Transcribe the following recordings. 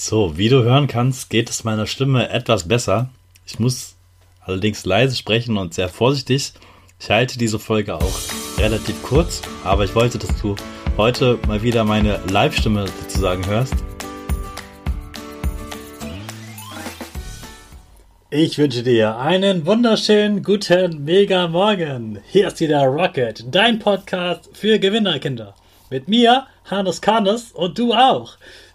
So, wie du hören kannst, geht es meiner Stimme etwas besser. Ich muss allerdings leise sprechen und sehr vorsichtig. Ich halte diese Folge auch relativ kurz, aber ich wollte, dass du heute mal wieder meine Live-Stimme sozusagen hörst. Ich wünsche dir einen wunderschönen guten Mega Morgen. Hier ist wieder Rocket, dein Podcast für Gewinnerkinder. Mit mir, Hannes Karnes und du auch.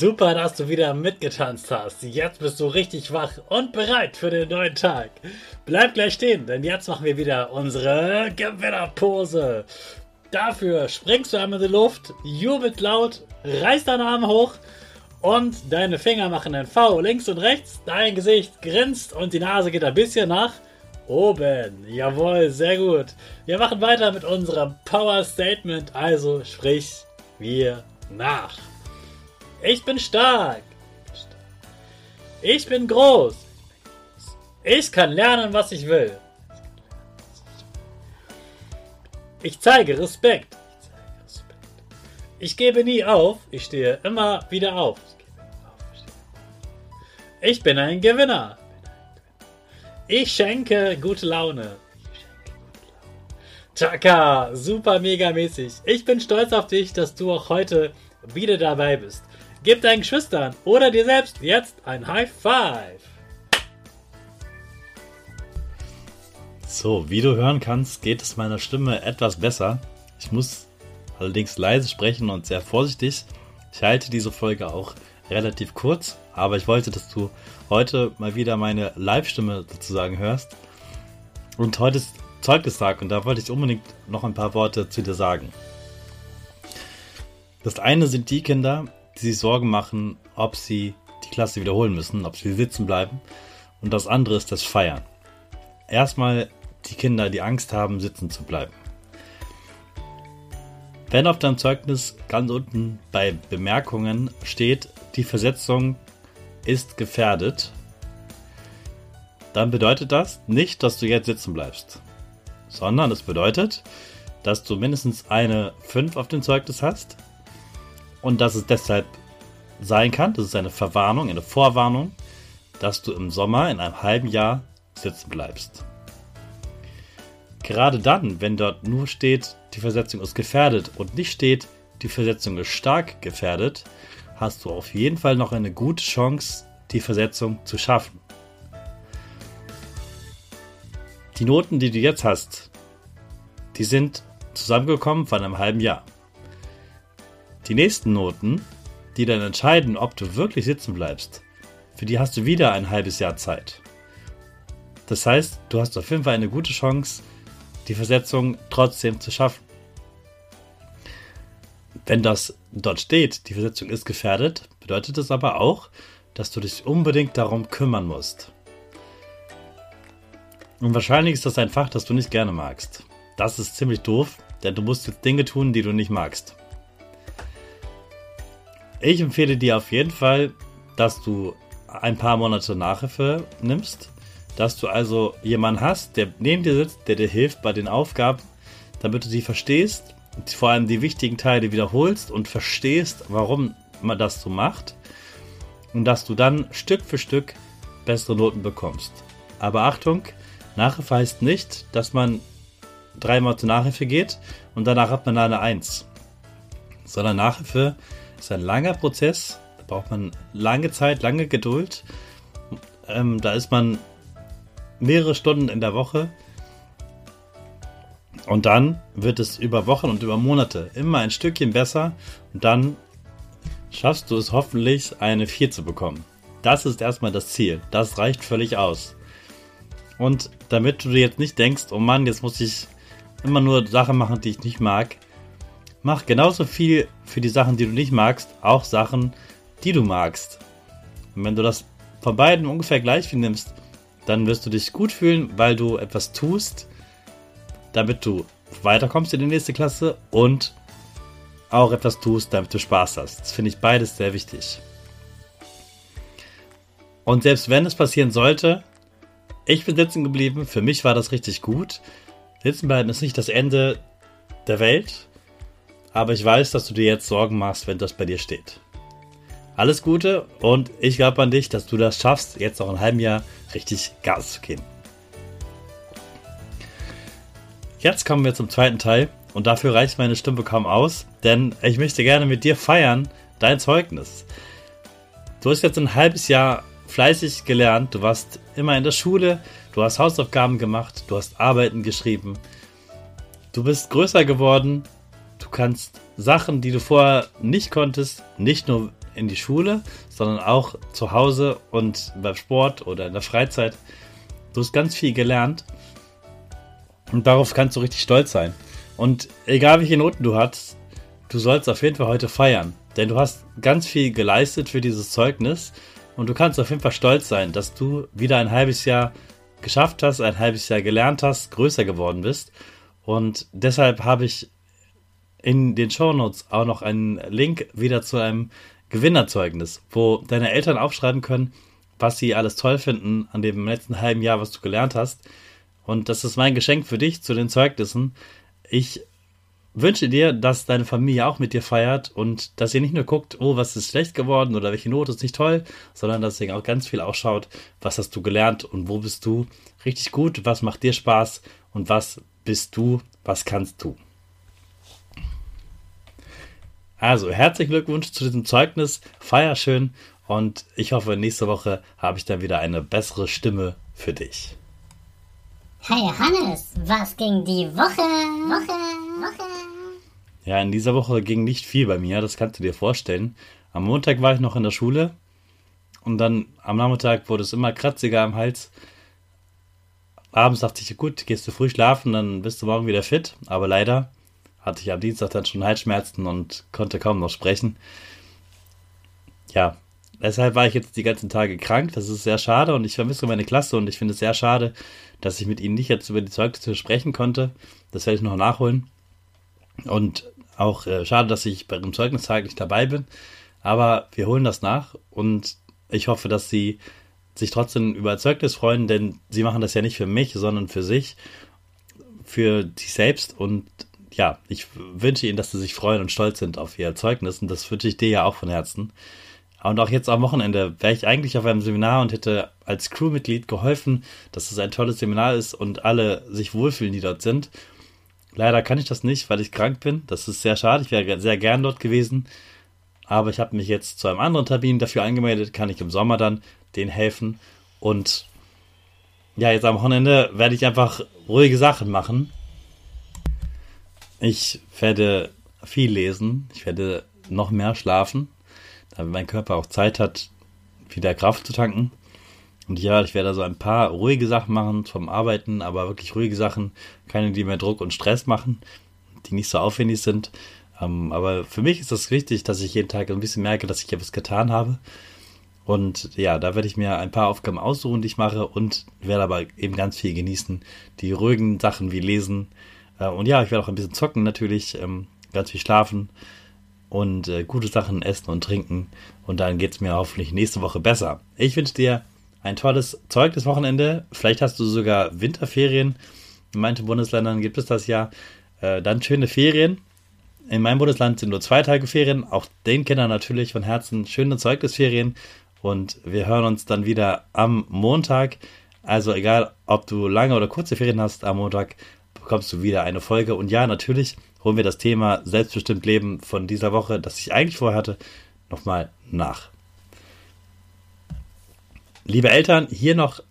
Super, dass du wieder mitgetanzt hast. Jetzt bist du richtig wach und bereit für den neuen Tag. Bleib gleich stehen, denn jetzt machen wir wieder unsere Gewinnerpose. Dafür springst du einmal in die Luft, jubelt laut, reißt deine Arme hoch und deine Finger machen ein V links und rechts. Dein Gesicht grinst und die Nase geht ein bisschen nach oben. Jawohl, sehr gut. Wir machen weiter mit unserem Power Statement, also sprich wir nach. Ich bin stark. Ich bin groß. Ich kann lernen, was ich will. Ich zeige Respekt. Ich gebe nie auf. Ich stehe immer wieder auf. Ich bin ein Gewinner. Ich schenke gute Laune. Chaka, super mega mäßig. Ich bin stolz auf dich, dass du auch heute wieder dabei bist. Gib deinen Geschwistern oder dir selbst jetzt ein High Five. So, wie du hören kannst, geht es meiner Stimme etwas besser. Ich muss allerdings leise sprechen und sehr vorsichtig. Ich halte diese Folge auch relativ kurz, aber ich wollte, dass du heute mal wieder meine Live-Stimme sozusagen hörst. Und heute ist Zeugnistag und da wollte ich unbedingt noch ein paar Worte zu dir sagen. Das eine sind die Kinder, die sich Sorgen machen, ob sie die Klasse wiederholen müssen, ob sie sitzen bleiben. Und das andere ist das Feiern. Erstmal die Kinder, die Angst haben, sitzen zu bleiben. Wenn auf deinem Zeugnis ganz unten bei Bemerkungen steht, die Versetzung ist gefährdet, dann bedeutet das nicht, dass du jetzt sitzen bleibst, sondern es bedeutet, dass du mindestens eine 5 auf dem Zeugnis hast und dass es deshalb sein kann, das ist eine Verwarnung, eine Vorwarnung, dass du im Sommer in einem halben Jahr sitzen bleibst. Gerade dann, wenn dort nur steht, die Versetzung ist gefährdet und nicht steht, die Versetzung ist stark gefährdet, hast du auf jeden Fall noch eine gute Chance, die Versetzung zu schaffen. Die Noten, die du jetzt hast, die sind zusammengekommen von einem halben Jahr. Die nächsten Noten, die dann entscheiden, ob du wirklich sitzen bleibst, für die hast du wieder ein halbes Jahr Zeit. Das heißt, du hast auf jeden Fall eine gute Chance, die Versetzung trotzdem zu schaffen. Wenn das dort steht, die Versetzung ist gefährdet, bedeutet es aber auch, dass du dich unbedingt darum kümmern musst. Und wahrscheinlich ist das ein Fach, das du nicht gerne magst. Das ist ziemlich doof, denn du musst jetzt Dinge tun, die du nicht magst. Ich empfehle dir auf jeden Fall, dass du ein paar Monate Nachhilfe nimmst, dass du also jemanden hast, der neben dir sitzt, der dir hilft bei den Aufgaben, damit du sie verstehst, vor allem die wichtigen Teile wiederholst und verstehst, warum man das so macht und dass du dann Stück für Stück bessere Noten bekommst. Aber Achtung, Nachhilfe heißt nicht, dass man dreimal zur Nachhilfe geht und danach hat man eine Eins. sondern Nachhilfe ist ein langer Prozess. Da braucht man lange Zeit, lange Geduld. Ähm, da ist man mehrere Stunden in der Woche. Und dann wird es über Wochen und über Monate immer ein Stückchen besser. Und dann schaffst du es hoffentlich, eine 4 zu bekommen. Das ist erstmal das Ziel. Das reicht völlig aus. Und damit du dir jetzt nicht denkst, oh Mann, jetzt muss ich immer nur Sachen machen, die ich nicht mag, mach genauso viel für die Sachen, die du nicht magst, auch Sachen, die du magst. Und wenn du das von beiden ungefähr gleich viel nimmst, dann wirst du dich gut fühlen, weil du etwas tust, damit du weiterkommst in die nächste Klasse und auch etwas tust, damit du Spaß hast. Das finde ich beides sehr wichtig. Und selbst wenn es passieren sollte, ich bin sitzen geblieben, für mich war das richtig gut. Sitzen bleiben ist nicht das Ende der Welt, aber ich weiß, dass du dir jetzt Sorgen machst, wenn das bei dir steht. Alles Gute und ich glaube an dich, dass du das schaffst, jetzt noch ein halbes Jahr richtig Gas zu geben. Jetzt kommen wir zum zweiten Teil und dafür reicht meine Stimme kaum aus, denn ich möchte gerne mit dir feiern dein Zeugnis. Du hast jetzt ein halbes Jahr fleißig gelernt, du warst immer in der Schule, du hast Hausaufgaben gemacht, du hast Arbeiten geschrieben, du bist größer geworden, kannst Sachen, die du vorher nicht konntest, nicht nur in die Schule, sondern auch zu Hause und beim Sport oder in der Freizeit. Du hast ganz viel gelernt und darauf kannst du richtig stolz sein. Und egal welche Noten du hast, du sollst auf jeden Fall heute feiern, denn du hast ganz viel geleistet für dieses Zeugnis und du kannst auf jeden Fall stolz sein, dass du wieder ein halbes Jahr geschafft hast, ein halbes Jahr gelernt hast, größer geworden bist. Und deshalb habe ich in den Shownotes auch noch einen Link wieder zu einem Gewinnerzeugnis, wo deine Eltern aufschreiben können, was sie alles toll finden an dem letzten halben Jahr, was du gelernt hast. Und das ist mein Geschenk für dich zu den Zeugnissen. Ich wünsche dir, dass deine Familie auch mit dir feiert und dass ihr nicht nur guckt, oh, was ist schlecht geworden oder welche Note ist nicht toll, sondern dass ihr auch ganz viel ausschaut, was hast du gelernt und wo bist du richtig gut, was macht dir Spaß und was bist du, was kannst du. Also, herzlichen Glückwunsch zu diesem Zeugnis, feier schön und ich hoffe, nächste Woche habe ich dann wieder eine bessere Stimme für dich. Hey Hannes, was ging die Woche? Woche, Woche. Ja, in dieser Woche ging nicht viel bei mir, das kannst du dir vorstellen. Am Montag war ich noch in der Schule und dann am Nachmittag wurde es immer kratziger am Hals. Abends dachte ich, gut, gehst du früh schlafen, dann bist du morgen wieder fit. Aber leider hatte ich am Dienstag dann schon Halsschmerzen und konnte kaum noch sprechen. Ja, deshalb war ich jetzt die ganzen Tage krank. Das ist sehr schade und ich vermisse meine Klasse und ich finde es sehr schade, dass ich mit Ihnen nicht jetzt über die Zeugnisse sprechen konnte. Das werde ich noch nachholen. Und auch äh, schade, dass ich bei dem Zeugnistag nicht dabei bin. Aber wir holen das nach und ich hoffe, dass Sie sich trotzdem über Zeugnis freuen, denn Sie machen das ja nicht für mich, sondern für sich, für sich selbst. Und ja, ich wünsche Ihnen, dass Sie sich freuen und stolz sind auf Ihr Zeugnis. Und das wünsche ich dir ja auch von Herzen. Und auch jetzt am Wochenende wäre ich eigentlich auf einem Seminar und hätte als Crewmitglied geholfen, dass es ein tolles Seminar ist und alle sich wohlfühlen, die dort sind. Leider kann ich das nicht, weil ich krank bin. Das ist sehr schade. Ich wäre sehr gern dort gewesen. Aber ich habe mich jetzt zu einem anderen Termin dafür angemeldet. Kann ich im Sommer dann denen helfen. Und ja, jetzt am Wochenende werde ich einfach ruhige Sachen machen. Ich werde viel lesen. Ich werde noch mehr schlafen, damit mein Körper auch Zeit hat, wieder Kraft zu tanken. Und ja, ich werde also ein paar ruhige Sachen machen vom Arbeiten, aber wirklich ruhige Sachen, keine, die mehr Druck und Stress machen, die nicht so aufwendig sind. Ähm, aber für mich ist das wichtig, dass ich jeden Tag ein bisschen merke, dass ich etwas getan habe. Und ja, da werde ich mir ein paar Aufgaben aussuchen, die ich mache und werde aber eben ganz viel genießen. Die ruhigen Sachen wie Lesen. Äh, und ja, ich werde auch ein bisschen zocken natürlich, ähm, ganz viel schlafen und äh, gute Sachen essen und trinken. Und dann geht es mir hoffentlich nächste Woche besser. Ich wünsche dir ein tolles Zeug das Wochenende. Vielleicht hast du sogar Winterferien. In manchen Bundesländern gibt es das ja. Äh, dann schöne Ferien. In meinem Bundesland sind nur zwei Tage Ferien. Auch den Kindern natürlich von Herzen schöne Zeugnisferien. Und wir hören uns dann wieder am Montag. Also egal, ob du lange oder kurze Ferien hast, am Montag bekommst du wieder eine Folge. Und ja, natürlich holen wir das Thema selbstbestimmt Leben von dieser Woche, das ich eigentlich vorher hatte, nochmal nach. Liebe Eltern, hier noch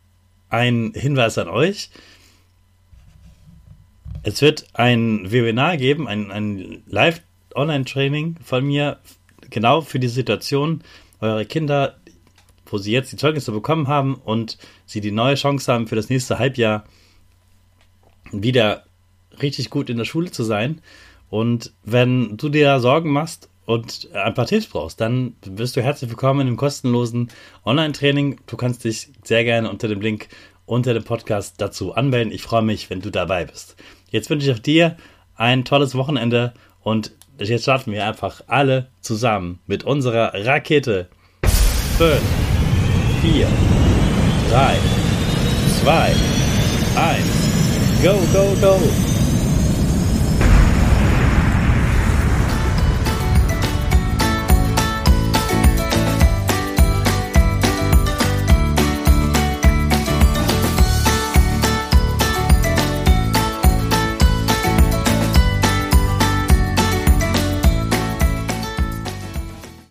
ein Hinweis an euch. Es wird ein Webinar geben, ein, ein Live-Online-Training von mir, genau für die Situation, eure Kinder, wo sie jetzt die Zeugnisse bekommen haben und sie die neue Chance haben, für das nächste Halbjahr wieder richtig gut in der Schule zu sein. Und wenn du dir Sorgen machst und ein paar Tipps brauchst, dann bist du herzlich willkommen dem kostenlosen Online-Training. Du kannst dich sehr gerne unter dem Link unter dem Podcast dazu anmelden. Ich freue mich, wenn du dabei bist. Jetzt wünsche ich auch dir ein tolles Wochenende und jetzt starten wir einfach alle zusammen mit unserer Rakete. 5, 4, 3, 2, 1, go, go, go!